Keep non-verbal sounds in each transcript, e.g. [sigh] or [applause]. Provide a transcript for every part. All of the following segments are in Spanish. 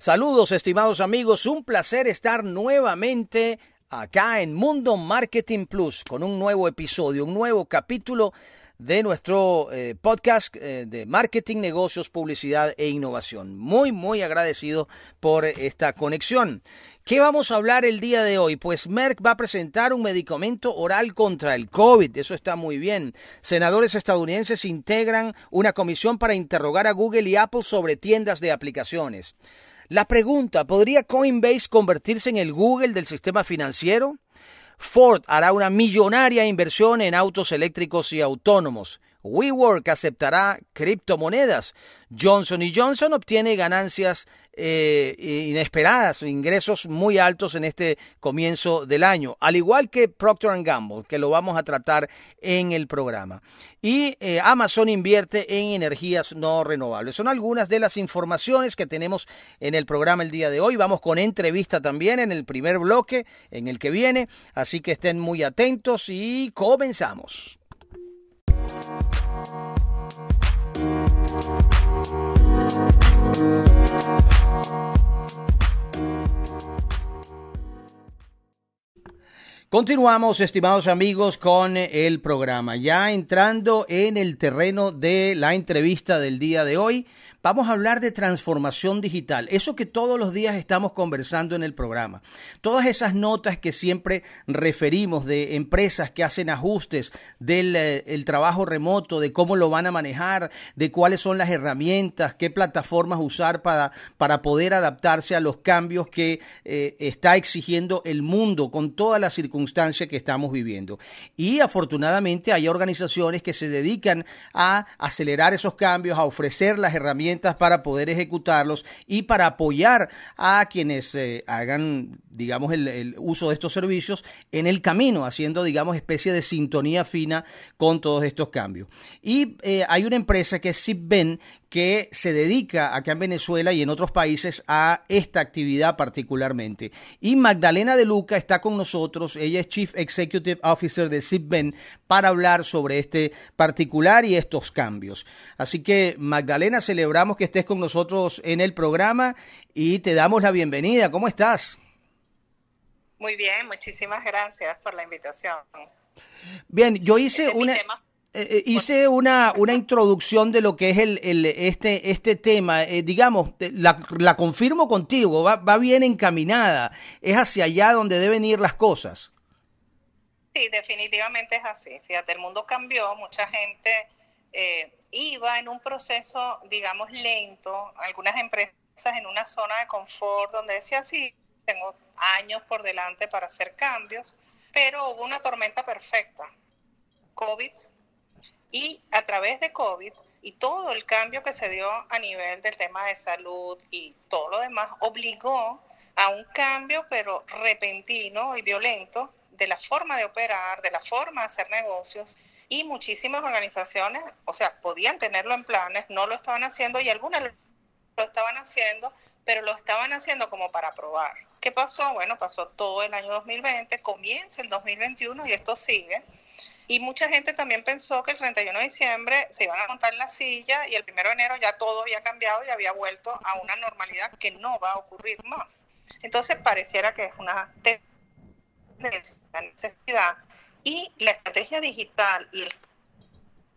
Saludos, estimados amigos. Un placer estar nuevamente acá en Mundo Marketing Plus con un nuevo episodio, un nuevo capítulo de nuestro eh, podcast eh, de marketing, negocios, publicidad e innovación. Muy, muy agradecido por esta conexión. ¿Qué vamos a hablar el día de hoy? Pues Merck va a presentar un medicamento oral contra el COVID. Eso está muy bien. Senadores estadounidenses integran una comisión para interrogar a Google y Apple sobre tiendas de aplicaciones. La pregunta, ¿podría Coinbase convertirse en el Google del sistema financiero? Ford hará una millonaria inversión en autos eléctricos y autónomos. WeWork aceptará criptomonedas. Johnson Johnson obtiene ganancias eh, inesperadas, ingresos muy altos en este comienzo del año, al igual que Procter Gamble, que lo vamos a tratar en el programa. Y eh, Amazon invierte en energías no renovables. Son algunas de las informaciones que tenemos en el programa el día de hoy. Vamos con entrevista también en el primer bloque, en el que viene, así que estén muy atentos y comenzamos. Continuamos, estimados amigos, con el programa. Ya entrando en el terreno de la entrevista del día de hoy, Vamos a hablar de transformación digital, eso que todos los días estamos conversando en el programa. Todas esas notas que siempre referimos de empresas que hacen ajustes del eh, trabajo remoto, de cómo lo van a manejar, de cuáles son las herramientas, qué plataformas usar para, para poder adaptarse a los cambios que eh, está exigiendo el mundo con todas las circunstancias que estamos viviendo. Y afortunadamente hay organizaciones que se dedican a acelerar esos cambios, a ofrecer las herramientas para poder ejecutarlos y para apoyar a quienes eh, hagan, digamos, el, uso de estos servicios en el camino, haciendo, digamos, especie de sintonía fina con todos estos cambios. Y eh, hay una empresa que es Zipben que se dedica acá en Venezuela y en otros países a esta actividad particularmente. Y Magdalena de Luca está con nosotros, ella es Chief Executive Officer de Zipben para hablar sobre este particular y estos cambios. Así que Magdalena, celebramos que estés con nosotros en el programa y te damos la bienvenida. ¿Cómo estás? Muy bien, muchísimas gracias por la invitación. Bien, yo hice una... Eh, eh, hice una, una introducción de lo que es el, el este, este tema. Eh, digamos, la, la, confirmo contigo, va, va, bien encaminada. Es hacia allá donde deben ir las cosas. Sí, definitivamente es así. Fíjate, el mundo cambió, mucha gente iba en un proceso, digamos, lento. Algunas empresas en una zona de confort donde decía, sí, tengo años por delante para hacer cambios, pero hubo una tormenta perfecta. COVID y a través de COVID y todo el cambio que se dio a nivel del tema de salud y todo lo demás obligó a un cambio, pero repentino y violento, de la forma de operar, de la forma de hacer negocios. Y muchísimas organizaciones, o sea, podían tenerlo en planes, no lo estaban haciendo y algunas lo estaban haciendo, pero lo estaban haciendo como para probar. ¿Qué pasó? Bueno, pasó todo el año 2020, comienza el 2021 y esto sigue. Y mucha gente también pensó que el 31 de diciembre se iban a montar en la silla y el 1 de enero ya todo había cambiado y había vuelto a una normalidad que no va a ocurrir más. Entonces pareciera que es una necesidad y la estrategia digital y el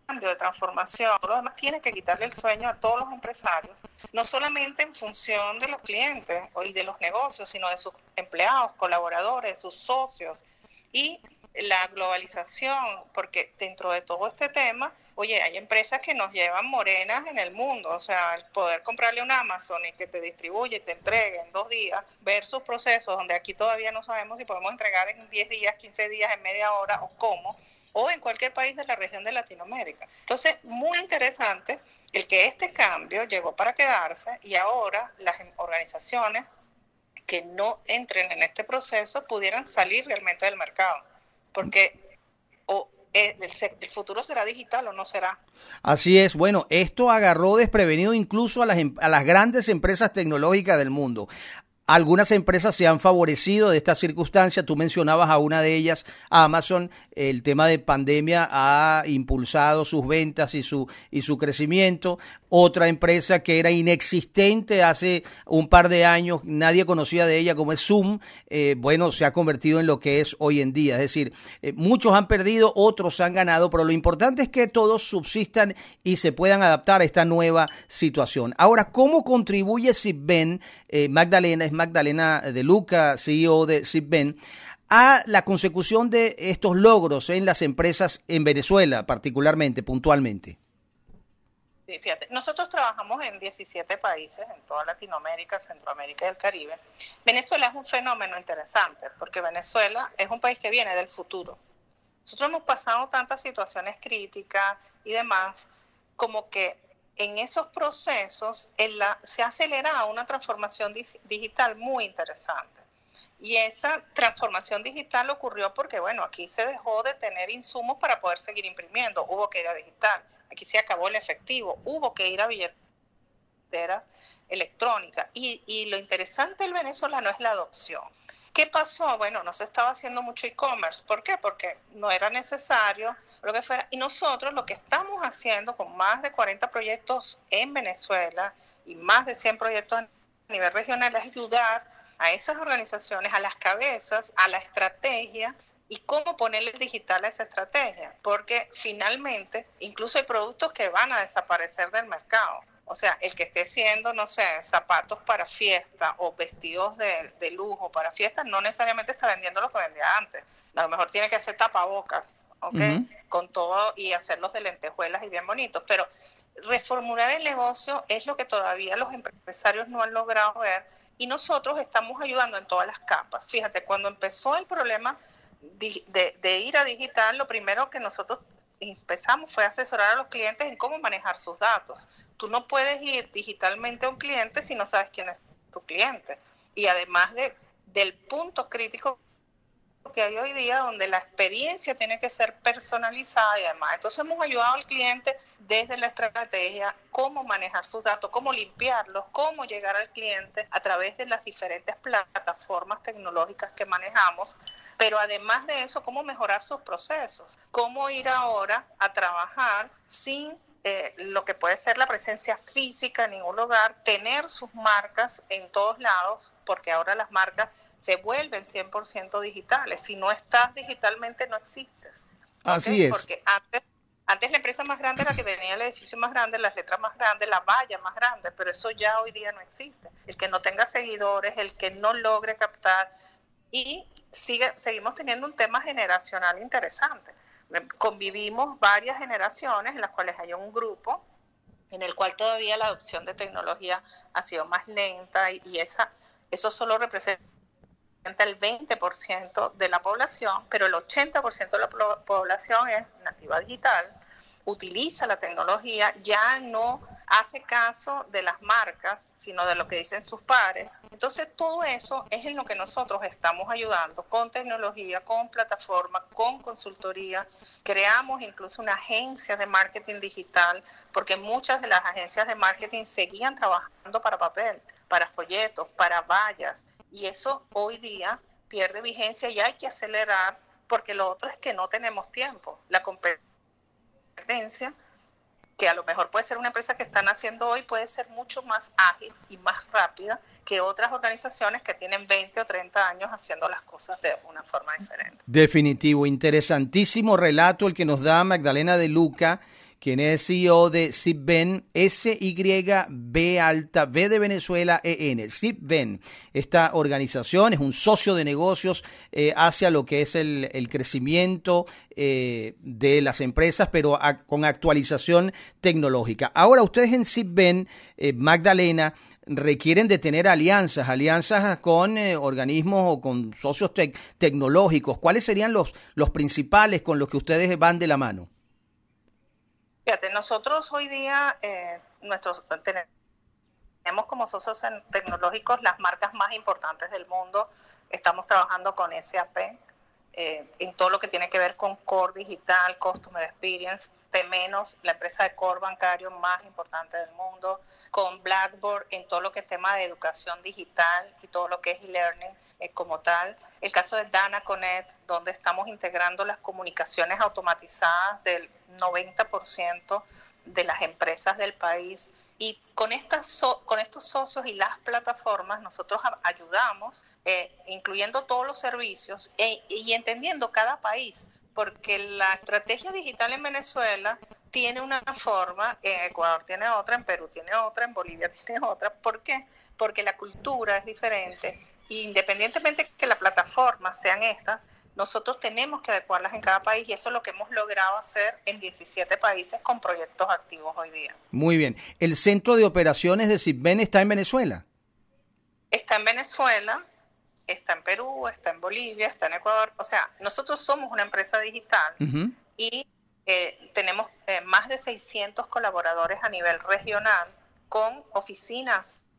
cambio de transformación, todo lo demás tiene que quitarle el sueño a todos los empresarios, no solamente en función de los clientes y de los negocios, sino de sus empleados, colaboradores, sus socios y la globalización, porque dentro de todo este tema, oye, hay empresas que nos llevan morenas en el mundo, o sea, el poder comprarle un Amazon y que te distribuye, te entregue en dos días, versus procesos donde aquí todavía no sabemos si podemos entregar en 10 días, 15 días, en media hora o cómo, o en cualquier país de la región de Latinoamérica. Entonces, muy interesante el que este cambio llegó para quedarse y ahora las organizaciones que no entren en este proceso pudieran salir realmente del mercado porque o eh, el, futuro será digital o no será. Así es, bueno, esto agarró desprevenido incluso a las, em, a las grandes empresas tecnológicas del mundo. Algunas empresas se han favorecido de esta circunstancia. Tú mencionabas a una de ellas, Amazon. El tema de pandemia ha impulsado sus ventas y su, y su crecimiento. Otra empresa que era inexistente hace un par de años, nadie conocía de ella como es Zoom, eh, bueno, se ha convertido en lo que es hoy en día. Es decir, eh, muchos han perdido, otros han ganado, pero lo importante es que todos subsistan y se puedan adaptar a esta nueva situación. Ahora, ¿cómo contribuye Sibben, eh, Magdalena, Magdalena de Luca, CEO de Sibben, a la consecución de estos logros en las empresas en Venezuela, particularmente, puntualmente? Fíjate, nosotros trabajamos en 17 países, en toda Latinoamérica, Centroamérica y el Caribe. Venezuela es un fenómeno interesante, porque Venezuela es un país que viene del futuro. Nosotros hemos pasado tantas situaciones críticas y demás, como que en esos procesos se ha acelerado una transformación digital muy interesante. Y esa transformación digital ocurrió porque, bueno, aquí se dejó de tener insumos para poder seguir imprimiendo, hubo que ir a digital, aquí se acabó el efectivo, hubo que ir a billetera electrónica. Y, y lo interesante del venezolano es la adopción. ¿Qué pasó? Bueno, no se estaba haciendo mucho e-commerce. ¿Por qué? Porque no era necesario, lo que fuera. Y nosotros lo que estamos haciendo con más de 40 proyectos en Venezuela y más de 100 proyectos a nivel regional es ayudar a esas organizaciones, a las cabezas, a la estrategia y cómo ponerle digital a esa estrategia. Porque finalmente, incluso hay productos que van a desaparecer del mercado. O sea, el que esté haciendo, no sé, zapatos para fiesta o vestidos de, lujo para fiesta, no necesariamente está vendiendo lo que vendía antes. A lo mejor tiene que hacer tapabocas, ¿ok? Con todo y hacerlos de lentejuelas y bien bonitos. Pero reformular el negocio es lo que todavía los empresarios no han logrado ver y nosotros estamos ayudando en todas las capas. Fíjate, cuando empezó el problema de, de ir a digital, lo primero que nosotros empezamos fue asesorar a los clientes en cómo manejar sus datos. Tú no puedes ir digitalmente a un cliente si no sabes quién es tu cliente. Y además de, del punto crítico que hay hoy día donde la experiencia tiene que ser personalizada y además. Entonces hemos ayudado al cliente desde la estrategia, cómo manejar sus datos, cómo limpiarlos, cómo llegar al cliente a través de las diferentes plataformas tecnológicas que manejamos, pero además de eso, cómo mejorar sus procesos, cómo ir ahora a trabajar sin eh, lo que puede ser la presencia física en ningún lugar, tener sus marcas en todos lados, porque ahora las marcas se vuelven 100% digitales. Si no estás digitalmente, no existes. Así es. Porque antes, antes la empresa más grande era la que tenía el edificio más grande, las letras más grandes, la valla más grande, pero eso ya hoy día no existe. El que no tenga seguidores, el que no logre captar. Y sigue, seguimos teniendo un tema generacional interesante. Convivimos varias generaciones en las cuales hay un grupo en el cual todavía la adopción de tecnología ha sido más lenta y, y esa, eso solo representa el 20% de la población, pero el 80% de la población es nativa digital, utiliza la tecnología, ya no hace caso de las marcas, sino de lo que dicen sus pares. Entonces, todo eso es en lo que nosotros estamos ayudando con tecnología, con plataforma, con consultoría. Creamos incluso una agencia de marketing digital, porque muchas de las agencias de marketing seguían trabajando para papel, para folletos, para vallas, y eso hoy día pierde vigencia y hay que acelerar porque lo otro es que no tenemos tiempo. La competencia, que a lo mejor puede ser una empresa que están haciendo hoy, puede ser mucho más ágil y más rápida que otras organizaciones que tienen 20 o 30 años haciendo las cosas de una forma diferente. Definitivo, interesantísimo relato el que nos da Magdalena de Luca quien es CEO de SIPBEN, S-Y-B alta, B de Venezuela, E-N, SIPBEN. Esta organización es un socio de negocios eh, hacia lo que es el, crecimiento eh, de las empresas, pero con actualización tecnológica. Ahora, ustedes en SIPBEN, eh, Magdalena, requieren de tener alianzas, alianzas con organismos o con socios tecnológicos. ¿Cuáles serían los, los principales con los que ustedes van de la mano? Fíjate, nosotros hoy día eh, nuestros, tenemos como socios tecnológicos las marcas más importantes del mundo. Estamos trabajando con SAP eh, en todo lo que tiene que ver con Core Digital, Customer Experience. Temenos, la empresa de core bancario más importante del mundo, con Blackboard en todo lo que es tema de educación digital y todo lo que es e-learning eh, como tal. El caso de Dana Connect, donde estamos integrando las comunicaciones automatizadas del 90% de las empresas del país. Y con, estas con estos socios y las plataformas nosotros ayudamos, eh, incluyendo todos los servicios e, y entendiendo cada país, porque la estrategia digital en Venezuela tiene una forma, en Ecuador tiene otra, en Perú tiene otra, en Bolivia [laughs] tiene otra. ¿Por qué? Porque la cultura es diferente. Y independientemente que las plataformas sean estas, nosotros tenemos que adecuarlas en cada país y eso es lo que hemos logrado hacer en 17 países con proyectos activos hoy día. Muy bien. ¿El centro de operaciones de Cibben está en Venezuela? Está en Venezuela, está en Perú, está en Bolivia, está en Ecuador. O sea, nosotros somos una empresa digital y eh, tenemos eh, más de 600 colaboradores a nivel regional con oficinas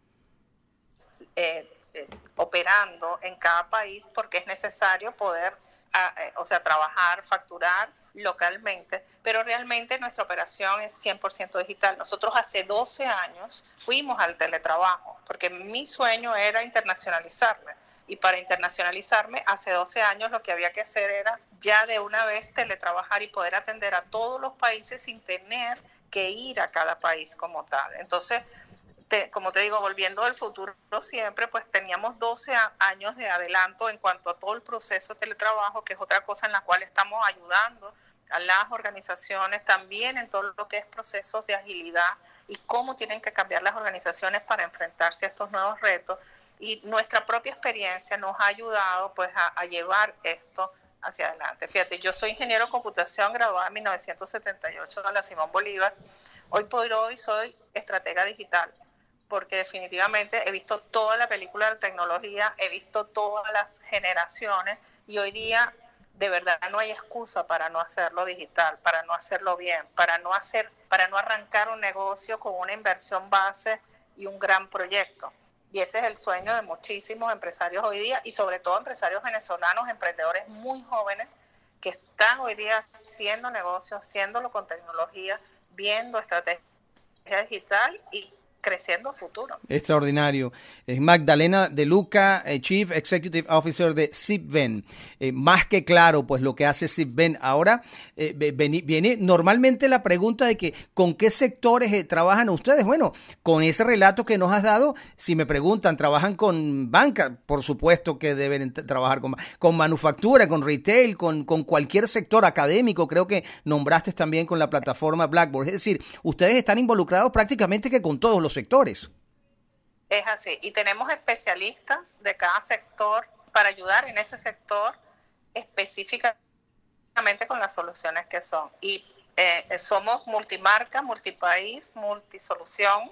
eh, operando en cada país porque es necesario poder, ah, o sea, trabajar, facturar localmente, pero realmente nuestra operación es 100% digital. Nosotros hace 12 años fuimos al teletrabajo porque mi sueño era internacionalizarme y para internacionalizarme hace 12 años lo que había que hacer era ya de una vez teletrabajar y poder atender a todos los países sin tener que ir a cada país como tal. Entonces, como te digo, volviendo al futuro siempre, pues teníamos 12 años de adelanto en cuanto a todo el proceso de teletrabajo, que es otra cosa en la cual estamos ayudando a las organizaciones también en todo lo que es procesos de agilidad y cómo tienen que cambiar las organizaciones para enfrentarse a estos nuevos retos y nuestra propia experiencia nos ha ayudado pues a, llevar esto hacia adelante. Fíjate, yo soy ingeniero de computación graduada en 1978 en la Simón Bolívar. Hoy por hoy soy estratega digital porque definitivamente he visto toda la película de tecnología, he visto todas las generaciones y hoy día de verdad no hay excusa para no hacerlo digital, para no hacerlo bien, para no hacer, para no arrancar un negocio con una inversión base y un gran proyecto. Y ese es el sueño de muchísimos empresarios hoy día y sobre todo empresarios venezolanos, emprendedores muy jóvenes que están hoy día haciendo negocios, haciéndolo con tecnología, viendo estrategia digital y creciendo futuro. Extraordinario. Es Magdalena de Luca, eh, Chief Executive Officer de Zipven. Eh, más que claro, pues lo que hace Zipven. Ahora eh, viene normalmente la pregunta de que con qué sectores trabajan ustedes. Bueno, con ese relato que nos has dado, si me preguntan, ¿trabajan con banca? Por supuesto que deben trabajar con, con manufactura, con retail, con, con cualquier sector académico. Creo que nombraste también con la plataforma Blackboard. Es decir, ustedes están involucrados prácticamente que con todos los sectores. Es así, y tenemos especialistas de cada sector para ayudar en ese sector específicamente con las soluciones que son. Y eh, somos multimarca, multipaís, multisolución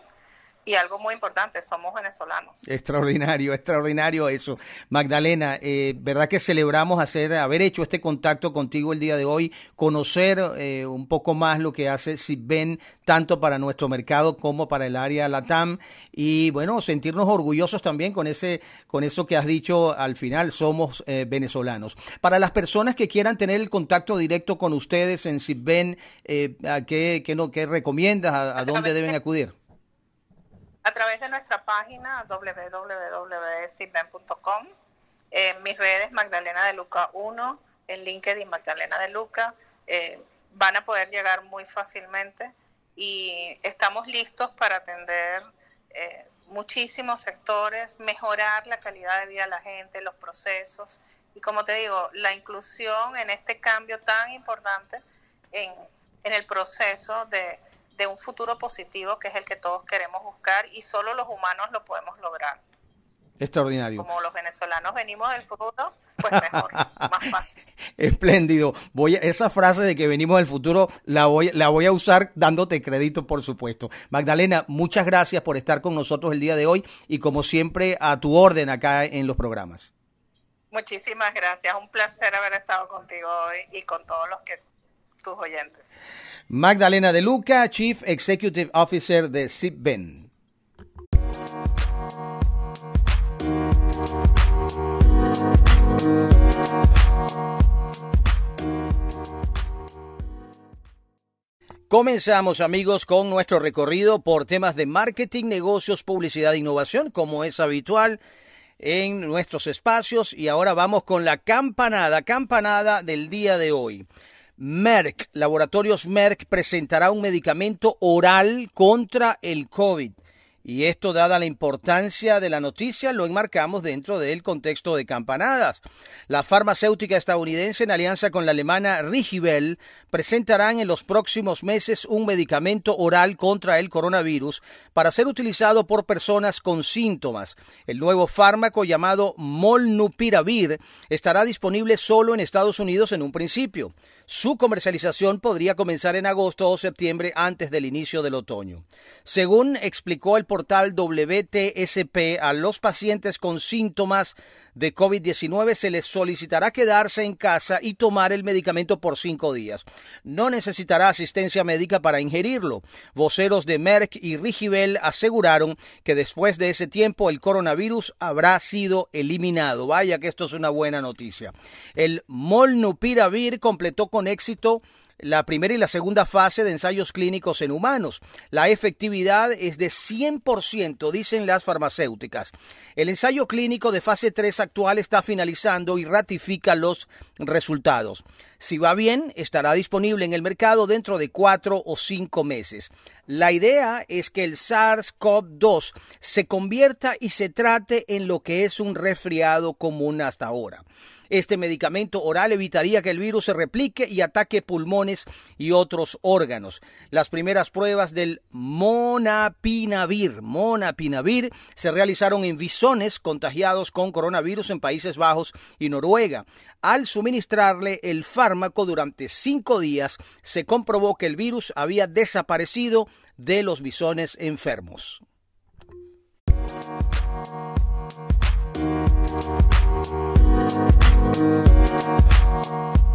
y algo muy importante, somos venezolanos. Extraordinario, extraordinario eso. Magdalena, eh, verdad que celebramos hacer, haber hecho este contacto contigo el día de hoy, conocer eh, un poco más lo que hace Sitben, tanto para nuestro mercado como para el área LATAM, y bueno, sentirnos orgullosos también con ese, con eso que has dicho al final, somos eh, venezolanos. Para las personas que quieran tener el contacto directo con ustedes en Sitben, ¿a qué, qué, no, qué recomiendas? ¿A, dónde deben acudir? A través de nuestra página www.sitben.com, en mis redes Magdalena de Luca 1, en LinkedIn Magdalena de Luca, eh, van a poder llegar muy fácilmente y estamos listos para atender eh, muchísimos sectores, mejorar la calidad de vida de la gente, los procesos y como te digo, la inclusión en este cambio tan importante en, en el proceso de de un futuro positivo que es el que todos queremos buscar y solo los humanos lo podemos lograr. Extraordinario. Como los venezolanos venimos del futuro, pues mejor, [laughs] más fácil. Espléndido. Voy esa frase de que venimos del futuro la voy, la voy a usar dándote crédito, por supuesto. Magdalena, muchas gracias por estar con nosotros el día de hoy y como siempre a tu orden acá en los programas. Muchísimas gracias. Un placer haber estado contigo hoy y con todos los que tus oyentes. Magdalena de Luca, Chief Executive Officer de Sipben. Comenzamos amigos con nuestro recorrido por temas de marketing, negocios, publicidad e innovación, como es habitual en nuestros espacios. Y ahora vamos con la campanada, campanada del día de hoy. Merck, Laboratorios Merck presentará un medicamento oral contra el COVID. Y esto, dada la importancia de la noticia, lo enmarcamos dentro del contexto de campanadas. La farmacéutica estadounidense, en alianza con la alemana Rigibel, presentarán en los próximos meses un medicamento oral contra el coronavirus para ser utilizado por personas con síntomas. El nuevo fármaco llamado Molnupiravir estará disponible solo en Estados Unidos en un principio. Su comercialización podría comenzar en agosto o septiembre antes del inicio del otoño. Según explicó el portal WTSP, a los pacientes con síntomas de COVID-19 se les solicitará quedarse en casa y tomar el medicamento por cinco días. No necesitará asistencia médica para ingerirlo. Voceros de Merck y Rigibel aseguraron que después de ese tiempo el coronavirus habrá sido eliminado. Vaya que esto es una buena noticia. El Molnupiravir completó con éxito la primera y la segunda fase de ensayos clínicos en humanos. La efectividad es de 100%, dicen las farmacéuticas. El ensayo clínico de fase 3 actual está finalizando y ratifica los resultados. Si va bien, estará disponible en el mercado dentro de cuatro o cinco meses. La idea es que el SARS-CoV-2 se convierta y se trate en lo que es un resfriado común hasta ahora. Este medicamento oral evitaría que el virus se replique y ataque pulmones y otros órganos. Las primeras pruebas del monapinavir, monapinavir se realizaron en bisones contagiados con coronavirus en Países Bajos y Noruega. Al suministrarle el fármaco durante cinco días, se comprobó que el virus había desaparecido de los bisones enfermos. Thank you.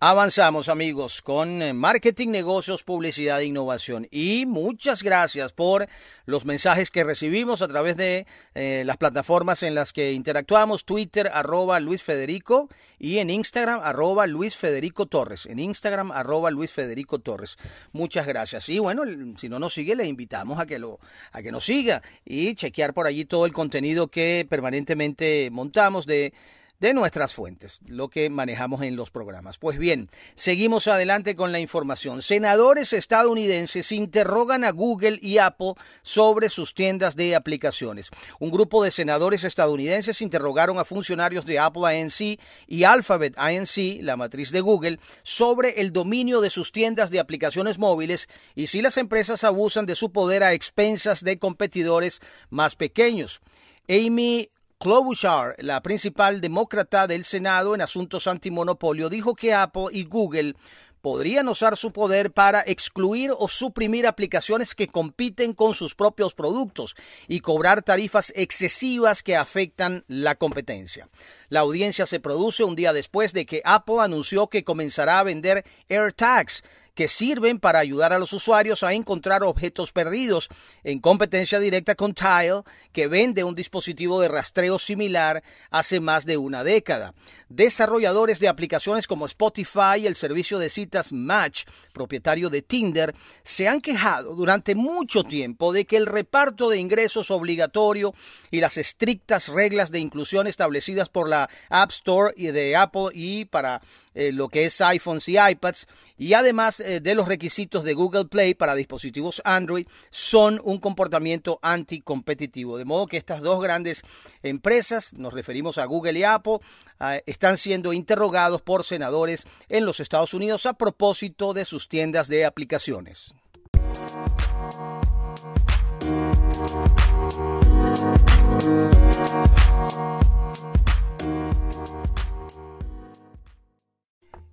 Avanzamos amigos con eh, marketing, negocios, publicidad e innovación. Y muchas gracias por los mensajes que recibimos a través de eh, las plataformas en las que interactuamos, Twitter arroba Luis Federico y en Instagram arroba Luis Federico Torres. En Instagram arroba Luis Federico Torres. Muchas gracias. Y bueno, si no nos sigue, le invitamos a que, lo, a que nos siga y chequear por allí todo el contenido que permanentemente montamos de de nuestras fuentes, lo que manejamos en los programas. Pues bien, seguimos adelante con la información. Senadores estadounidenses interrogan a Google y Apple sobre sus tiendas de aplicaciones. Un grupo de senadores estadounidenses interrogaron a funcionarios de Apple Inc. y Alphabet Inc., la matriz de Google, sobre el dominio de sus tiendas de aplicaciones móviles y si las empresas abusan de su poder a expensas de competidores más pequeños. Amy Klobuchar, la principal demócrata del Senado en asuntos antimonopolio, dijo que Apple y Google podrían usar su poder para excluir o suprimir aplicaciones que compiten con sus propios productos y cobrar tarifas excesivas que afectan la competencia. La audiencia se produce un día después de que Apple anunció que comenzará a vender AirTags, que sirven para ayudar a los usuarios a encontrar objetos perdidos, en competencia directa con Tile, que vende un dispositivo de rastreo similar hace más de una década. Desarrolladores de aplicaciones como Spotify y el servicio de citas Match, propietario de Tinder, se han quejado durante mucho tiempo de que el reparto de ingresos obligatorio y las estrictas reglas de inclusión establecidas por la App Store y de Apple y para eh, lo que es iPhones y iPads, y además eh, de los requisitos de Google Play para dispositivos Android, son un comportamiento anticompetitivo. De modo que estas dos grandes empresas, nos referimos a Google y Apple, ah, están siendo interrogados por senadores en los Estados Unidos a propósito de sus tiendas de aplicaciones.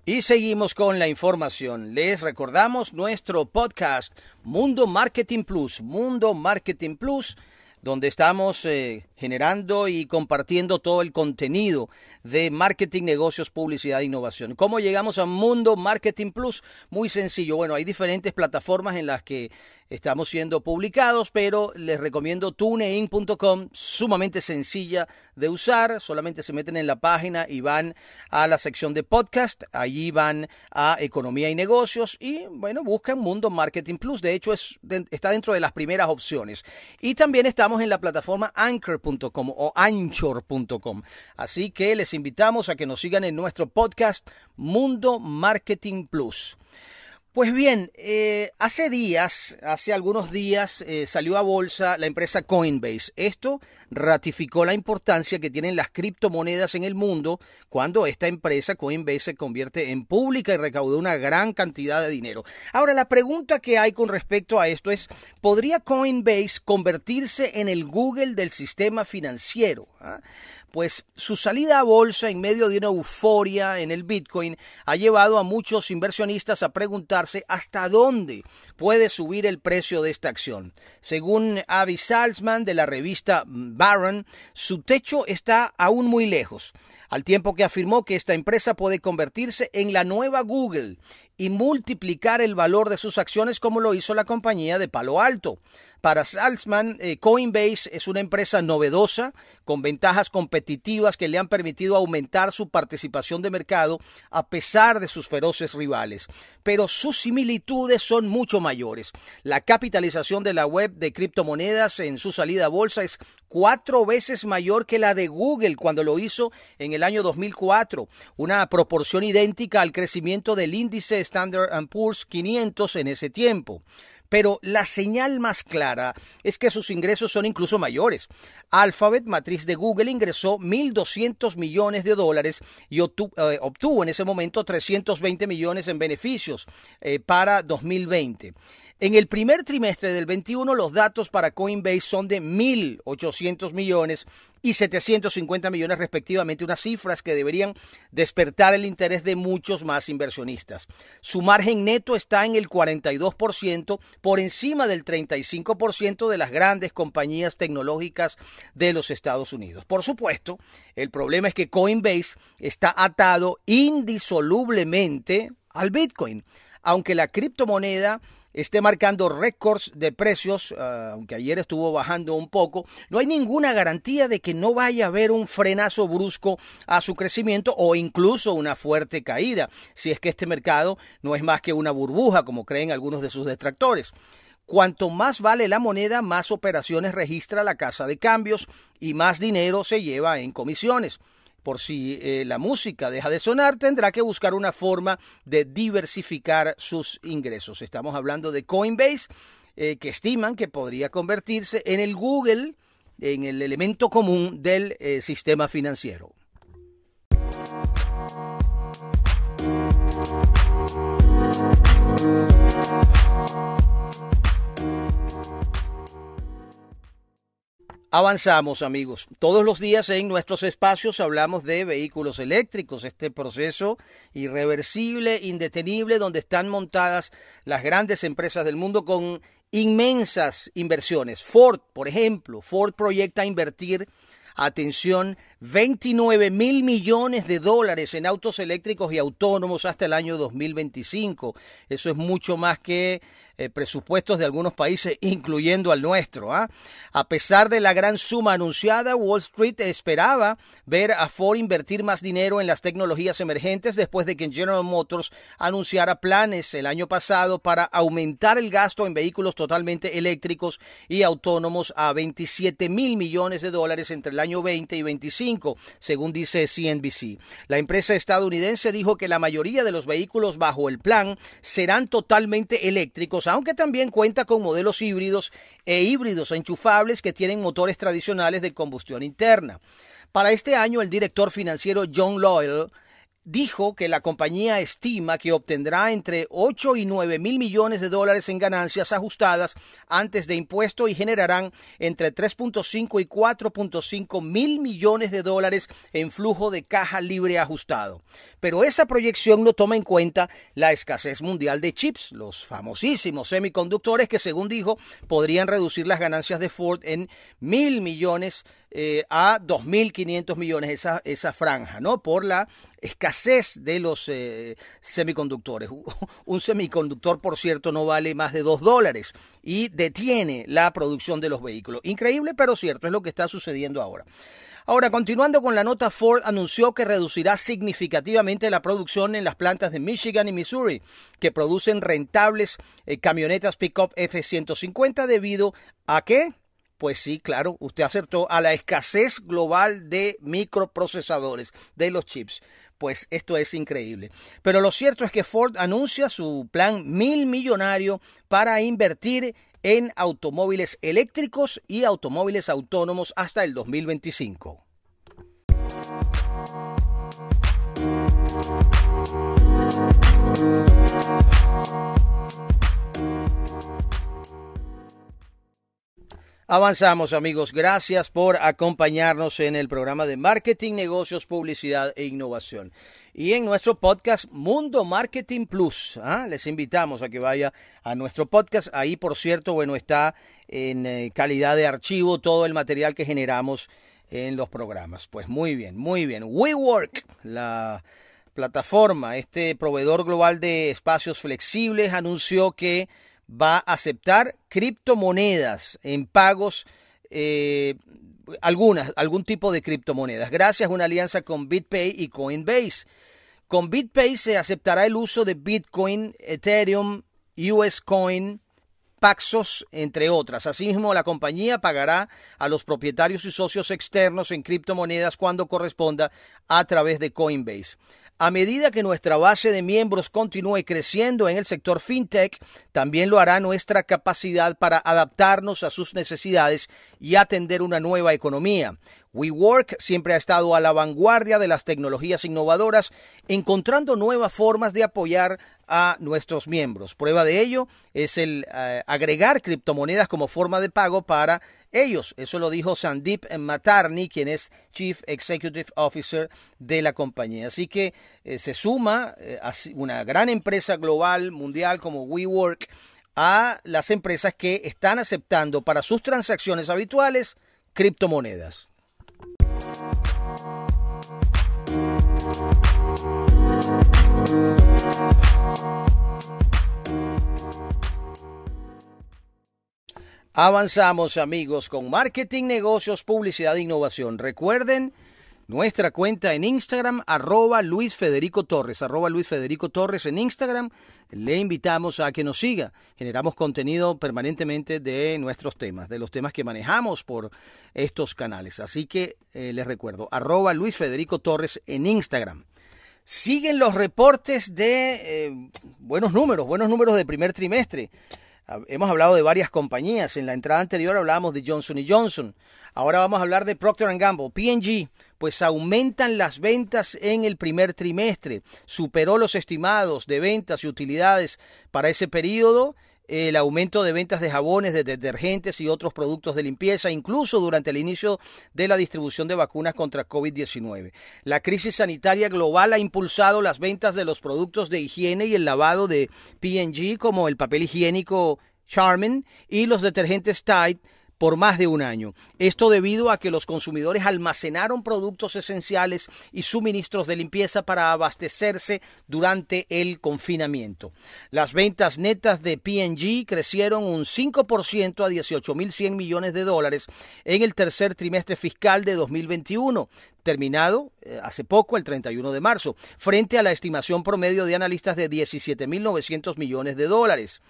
Y seguimos con la información. Les recordamos nuestro podcast Mundo Marketing Plus, Mundo Marketing Plus, donde estamos eh, generando y compartiendo todo el contenido de marketing, negocios, publicidad e innovación. ¿Cómo llegamos a Mundo Marketing Plus? Muy sencillo. Bueno, hay diferentes plataformas en las que estamos siendo publicados, pero les recomiendo tunein.com, sumamente sencilla de usar, solamente se meten en la página y van a la sección de podcast, allí van a economía y negocios y bueno, buscan Mundo Marketing Plus, de hecho es, está dentro de las primeras opciones. Y también estamos en la plataforma anchor.com o anchor.com, así que les invitamos a que nos sigan en nuestro podcast Mundo Marketing Plus. Pues bien, eh, hace días, hace algunos días, eh, salió a bolsa la empresa Coinbase. Esto ratificó la importancia que tienen las criptomonedas en el mundo cuando esta empresa Coinbase se convierte en pública y recaudó una gran cantidad de dinero. Ahora, la pregunta que hay con respecto a esto es, ¿podría Coinbase convertirse en el Google del sistema financiero? ¿Ah? Pues su salida a bolsa en medio de una euforia en el Bitcoin ha llevado a muchos inversionistas a preguntarse hasta dónde puede subir el precio de esta acción. Según Avi Salzman de la revista Barron, su techo está aún muy lejos, al tiempo que afirmó que esta empresa puede convertirse en la nueva Google y multiplicar el valor de sus acciones como lo hizo la compañía de Palo Alto. Para Salzman, eh, Coinbase es una empresa novedosa, con ventajas competitivas que le han permitido aumentar su participación de mercado a pesar de sus feroces rivales. Pero sus similitudes son mucho mayores. La capitalización de la web de criptomonedas en su salida a bolsa es cuatro veces mayor que la de Google cuando lo hizo en el año 2004, una proporción idéntica al crecimiento del índice Standard Poor's 500 en ese tiempo pero la señal más clara es que sus ingresos son incluso mayores. Alphabet, matriz de Google, ingresó 1.200 millones de dólares y eh, obtuvo, en ese momento 320 millones en beneficios eh, para 2020. En el primer trimestre del 21 los datos para Coinbase son de 1.800 millones y 750 millones respectivamente, unas cifras que deberían despertar el interés de muchos más inversionistas. Su margen neto está en el 42%, por encima del 35% de las grandes compañías tecnológicas de los Estados Unidos. Por supuesto, el problema es que Coinbase está atado indisolublemente al Bitcoin, aunque la criptomoneda esté marcando récords de precios, ah, aunque ayer estuvo bajando un poco, no hay ninguna garantía de que no vaya a haber un frenazo brusco a su crecimiento o incluso una fuerte caída, si es que este mercado no es más que una burbuja, como creen algunos de sus detractores. Cuanto más vale la moneda, más operaciones registra la casa de cambios y más dinero se lleva en comisiones por si eh, la música deja de sonar, tendrá que buscar una forma de diversificar sus ingresos. Estamos hablando de Coinbase, eh, que estiman que podría convertirse en el Google, en el elemento común del eh, sistema financiero. Avanzamos amigos. Todos los días en nuestros espacios hablamos de vehículos eléctricos, este proceso irreversible, indetenible, donde están montadas las grandes empresas del mundo con inmensas inversiones. Ford, por ejemplo, Ford proyecta invertir, atención, 29 mil millones de dólares en autos eléctricos y autónomos hasta el año 2025. Eso es mucho más que eh, presupuestos de algunos países, incluyendo al nuestro. ¿ah? A pesar de la gran suma anunciada, Wall Street esperaba ver a Ford invertir más dinero en las tecnologías emergentes después de que General Motors anunciara planes el año pasado para aumentar el gasto en vehículos totalmente eléctricos y autónomos a 27 mil millones de dólares entre el año 20 y 25, según dice CNBC. La empresa estadounidense dijo que la mayoría de los vehículos bajo el plan serán totalmente eléctricos aunque también cuenta con modelos híbridos e híbridos enchufables que tienen motores tradicionales de combustión interna. Para este año, el director financiero John Loyal dijo que la compañía estima que obtendrá entre 8 y 9 mil millones de dólares en ganancias ajustadas antes de impuesto y generarán entre 3.5 y 4.5 mil millones de dólares en flujo de caja libre ajustado. Pero esa proyección no toma en cuenta la escasez mundial de chips, los famosísimos semiconductores que según dijo podrían reducir las ganancias de Ford en mil millones eh, a 2.500 millones esa, esa franja, ¿no? Por la escasez de los eh, semiconductores. [laughs] Un semiconductor, por cierto, no vale más de dos dólares y detiene la producción de los vehículos. Increíble, pero cierto, es lo que está sucediendo ahora. Ahora, continuando con la nota, Ford anunció que reducirá significativamente la producción en las plantas de Michigan y Missouri, que producen rentables eh, camionetas pickup F-150 debido a qué? Pues sí, claro, usted acertó a la escasez global de microprocesadores, de los chips. Pues esto es increíble. Pero lo cierto es que Ford anuncia su plan mil millonario para invertir en automóviles eléctricos y automóviles autónomos hasta el 2025. Avanzamos amigos, gracias por acompañarnos en el programa de Marketing, Negocios, Publicidad e Innovación. Y en nuestro podcast Mundo Marketing Plus, ¿ah? les invitamos a que vaya a nuestro podcast. Ahí, por cierto, bueno, está en eh, calidad de archivo todo el material que generamos en los programas. Pues muy bien, muy bien. WeWork, la plataforma, este proveedor global de espacios flexibles, anunció que va a aceptar criptomonedas en pagos, eh, algunas, algún tipo de criptomonedas, gracias a una alianza con BitPay y Coinbase. Con BitPay se aceptará el uso de Bitcoin, Ethereum, US Coin, Paxos, entre otras. Asimismo, la compañía pagará a los propietarios y socios externos en criptomonedas cuando corresponda a través de Coinbase. A medida que nuestra base de miembros continúe creciendo en el sector fintech, también lo hará nuestra capacidad para adaptarnos a sus necesidades y atender una nueva economía. WeWork siempre ha estado a la vanguardia de las tecnologías innovadoras, encontrando nuevas formas de apoyar a nuestros miembros. Prueba de ello es el eh, agregar criptomonedas como forma de pago para ellos. Eso lo dijo Sandip Matarni, quien es Chief Executive Officer de la compañía. Así que eh, se suma eh, a una gran empresa global, mundial como WeWork, a las empresas que están aceptando para sus transacciones habituales criptomonedas. Avanzamos amigos con marketing, negocios, publicidad e innovación. Recuerden nuestra cuenta en Instagram, arroba Luis Federico Torres, arroba Luis Federico Torres en Instagram. Le invitamos a que nos siga. Generamos contenido permanentemente de nuestros temas, de los temas que manejamos por estos canales. Así que eh, les recuerdo, arroba Luis Federico Torres en Instagram. Siguen los reportes de eh, buenos números, buenos números de primer trimestre. Hemos hablado de varias compañías. En la entrada anterior hablábamos de Johnson Johnson. Ahora vamos a hablar de Procter Gamble. P&G, pues aumentan las ventas en el primer trimestre. Superó los estimados de ventas y utilidades para ese periodo el aumento de ventas de jabones, de detergentes y otros productos de limpieza, incluso durante el inicio de la distribución de vacunas contra COVID-19. La crisis sanitaria global ha impulsado las ventas de los productos de higiene y el lavado de P&G como el papel higiénico Charmin y los detergentes Tide por más de un año. Esto debido a que los consumidores almacenaron productos esenciales y suministros de limpieza para abastecerse durante el confinamiento. Las ventas netas de P&G crecieron un 5% a 18.100 millones de dólares en el tercer trimestre fiscal de 2021, terminado eh, hace poco, el 31 de marzo, frente a la estimación promedio de analistas de 17.900 millones de dólares.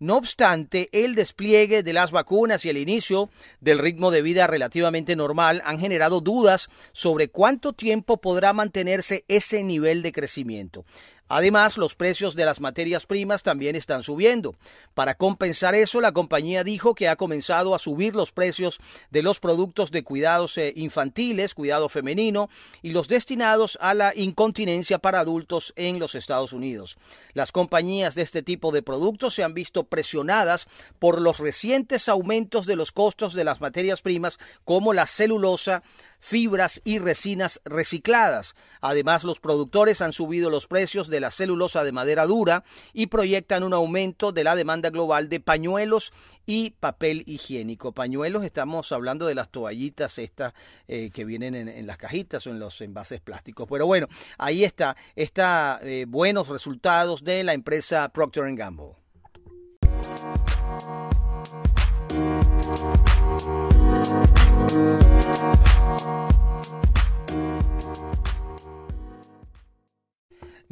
No obstante, el despliegue de las vacunas y el inicio del ritmo de vida relativamente normal han generado dudas sobre cuánto tiempo podrá mantenerse ese nivel de crecimiento. Además, los precios de las materias primas también están subiendo. Para compensar eso, la compañía dijo que ha comenzado a subir los precios de los productos de cuidados eh, infantiles, cuidado femenino y los destinados a la incontinencia para adultos en los Estados Unidos. Las compañías de este tipo de productos se han visto presionadas por los recientes aumentos de los costos de las materias primas como la celulosa, fibras y resinas recicladas. Además, los productores han subido los precios de la celulosa de madera dura y proyectan un aumento de la demanda global de pañuelos y papel higiénico. Pañuelos, estamos hablando de las toallitas estas eh, que vienen en, las cajitas o en los envases plásticos. Pero bueno, ahí está, está eh, buenos resultados de la empresa Procter Gamble.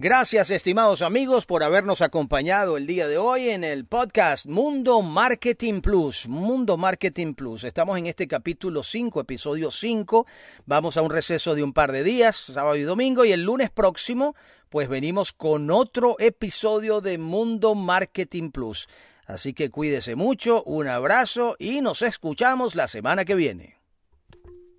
Gracias, estimados amigos, por habernos acompañado el día de hoy en el podcast Mundo Marketing Plus. Mundo Marketing Plus. Estamos en este capítulo 5, episodio 5. Vamos a un receso de un par de días, sábado y domingo, y el lunes próximo, pues venimos con otro episodio de Mundo Marketing Plus. Así que cuídese mucho, un abrazo y nos escuchamos la semana que viene.